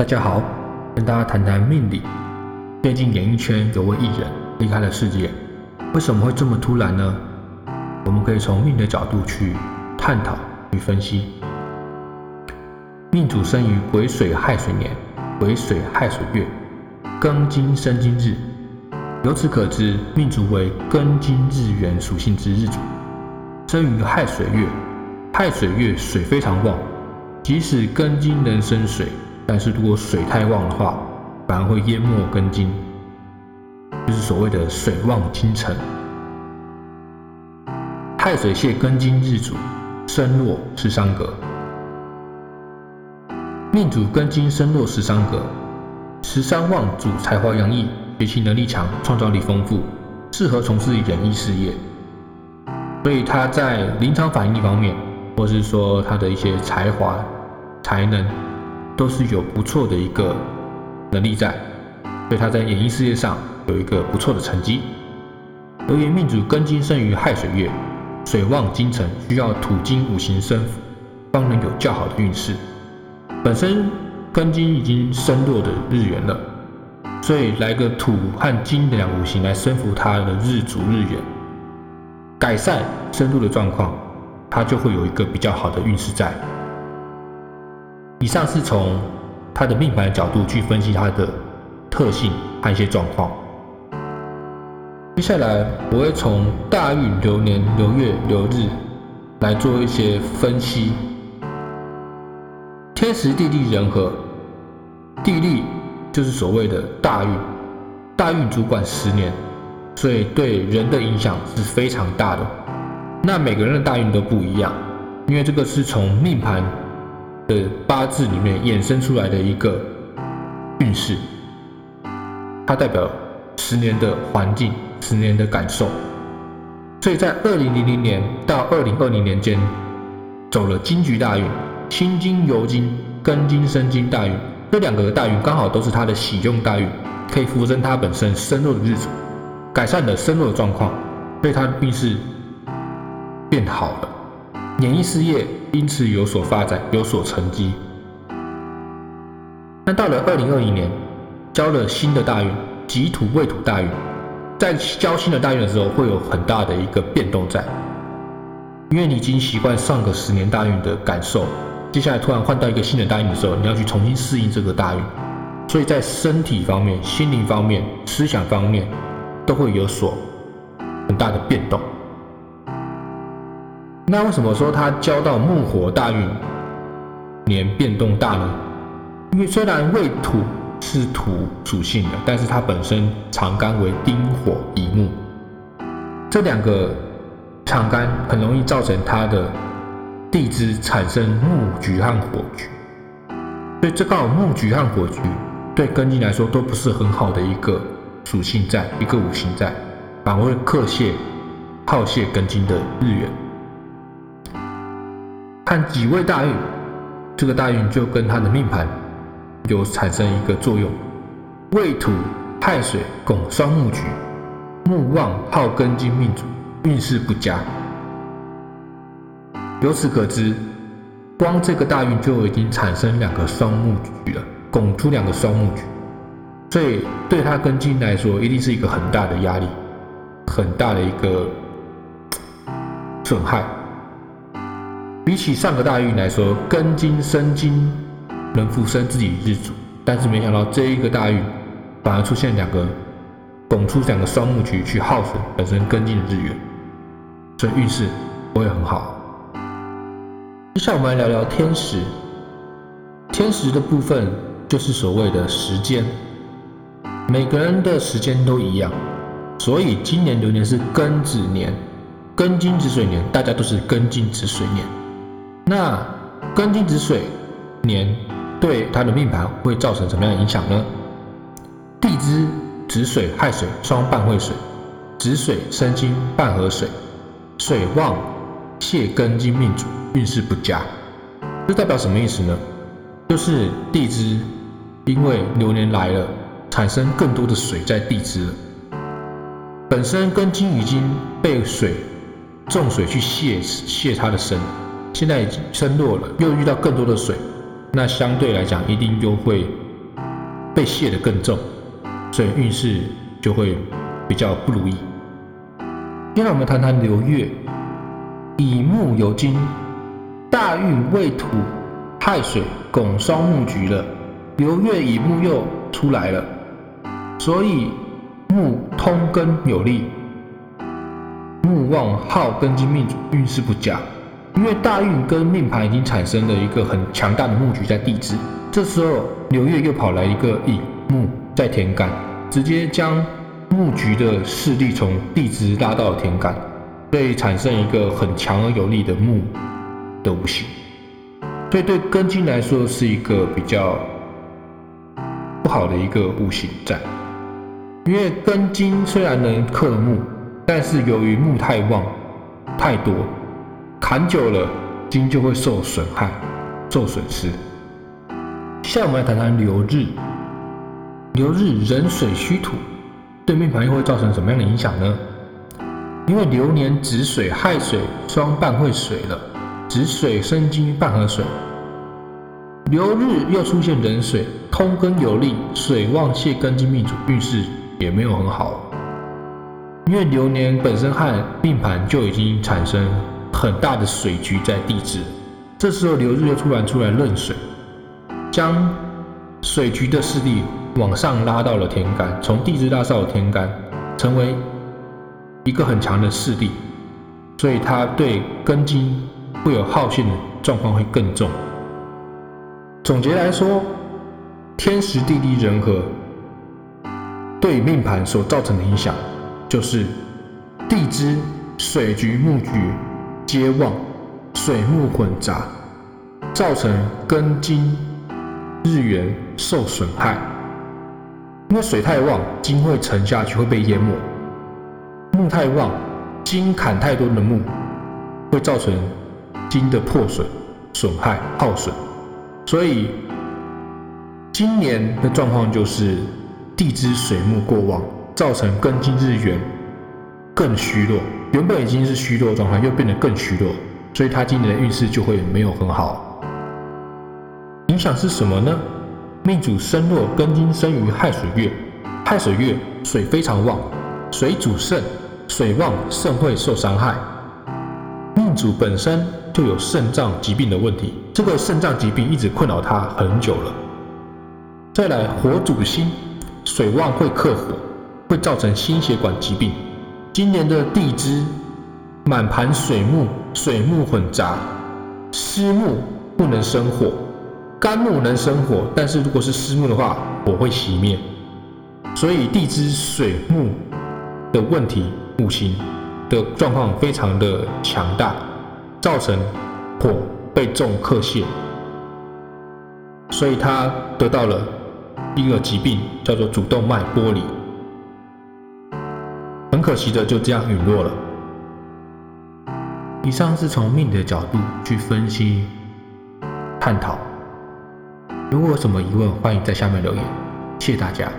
大家好，跟大家谈谈命理。最近演艺圈有位艺人离开了世界，为什么会这么突然呢？我们可以从命的角度去探讨与分析。命主生于癸水亥水年，癸水亥水月，庚金生金日。由此可知，命主为庚金日元属性之日主，生于亥水月。亥水月水非常旺，即使庚金能生水，但是如果水太旺的话，反而会淹没根茎，就是所谓的水旺金沉。亥水泄庚金日主，生落十三格。命主根金生落十三格，十三旺主才华洋溢。学习能力强，创造力丰富，适合从事演艺事业。所以他在临场反应方面，或是说他的一些才华、才能，都是有不错的一个能力在。所以他在演艺事业上有一个不错的成绩。由于命主庚金生于亥水月，水旺金辰，需要土金五行生，方能有较好的运势。本身庚金已经生落的日元了。所以来个土和金的两五行来生扶他的日主日元，改善深度的状况，他就会有一个比较好的运势在。以上是从他的命盘的角度去分析他的特性和一些状况。接下来我会从大运流年流月流日来做一些分析。天时地利人和，地利。就是所谓的大运，大运主管十年，所以对人的影响是非常大的。那每个人的大运都不一样，因为这个是从命盘的八字里面衍生出来的一个运势，它代表十年的环境、十年的感受。所以在二零零零年到二零二零年间，走了金局大运、辛金酉金、庚金生金大运。这两个大运刚好都是他的喜用大运，可以扶正他本身身弱的日子，改善了身弱的状况，所以他运势变好了，演艺事业因此有所发展，有所成绩。那到了二零二一年，交了新的大运，己土未土大运，在交新的大运的时候，会有很大的一个变动在，因为你已经习惯上个十年大运的感受。接下来突然换到一个新的大运的时候，你要去重新适应这个大运，所以在身体方面、心灵方面、思想方面都会有所很大的变动。那为什么说他交到木火大运年变动大呢？因为虽然未土是土属性的，但是它本身长干为丁火乙木，这两个长干很容易造成它的。地支产生木局和火局，所以这刚好木局和火局对庚金来说都不是很好的一个属性，在一个五行在，反而会克泄、耗泄庚金的日元。看己未大运，这个大运就跟他的命盘有产生一个作用，未土亥水拱双木局，木旺耗庚金命主，运势不佳。由此可知，光这个大运就已经产生两个双木局了，拱出两个双木局，所以对他庚金来说，一定是一个很大的压力，很大的一个损害。比起上个大运来说，庚金生金能复生自己日主，但是没想到这一个大运反而出现两个拱出两个双木局去耗损本身庚金的日元，所以运势不会很好。接下来我们来聊聊天时。天时的部分就是所谓的时间，每个人的时间都一样，所以今年流年是庚子年，庚金子水年，大家都是庚金子水年。那庚金子水年对他的命盘会造成什么样的影响呢？地支子水亥水双半会水，子水生金半合水，水旺泄庚金命主。运势不佳，这代表什么意思呢？就是地支因为流年来了，产生更多的水在地支了。本身庚金已经被水重水去泄泄它的身，现在已经身弱了，又遇到更多的水，那相对来讲一定又会被泄得更重，所以运势就会比较不如意。接下来我们谈谈流月，乙木有金，大运未土亥水拱双木局了，流月乙木又出来了，所以木通根有利，木旺耗根金命主运势不佳。因为大运跟命盘已经产生了一个很强大的木局在地支，这时候流月又跑来一个乙木在天干，直接将木局的势力从地支拉到了天干，所以产生一个很强而有力的木的五行，所以对根金来说是一个比较不好的一个五行在。因为根金虽然能克木，但是由于木太旺太多。砍久了，金就会受损害、受损失。下面我们来谈谈流日。流日壬水虚土，对命盘又会造成什么样的影响呢？因为流年子水、亥水双半会水了，子水生金半合水，流日又出现壬水，通根有力，水旺泄根金命主运势也没有很好。因为流年本身和命盘就已经产生。很大的水局在地支，这时候流日又突然出来壬水，将水局的势力往上拉到了天干，从地支拉到了天干，成为一个很强的势力，所以它对根金会有耗陷的状况会更重。总结来说，天时地利人和对命盘所造成的影响，就是地支水局木局。皆旺，水木混杂，造成根金日元受损害。因为水太旺，金会沉下去，会被淹没；木太旺，金砍太多的木，会造成金的破损、损害、耗损。所以今年的状况就是地支水木过旺，造成根金日元更虚弱。原本已经是虚弱状态，又变得更虚弱，所以他今年的运势就会没有很好。影响是什么呢？命主身弱，根金生于亥水月，亥水月水非常旺，水主肾，水旺肾会受伤害。命主本身就有肾脏疾病的问题，这个肾脏疾病一直困扰他很久了。再来，火主心，水旺会克火，会造成心血管疾病。今年的地支满盘水木，水木混杂，湿木不能生火，干木能生火，但是如果是湿木的话，火会熄灭。所以地支水木的问题，五行的状况非常的强大，造成火被重克泄，所以他得到了一个疾病，叫做主动脉剥离。很可惜的，就这样陨落了。以上是从命的角度去分析、探讨。如果有什么疑问，欢迎在下面留言。谢谢大家。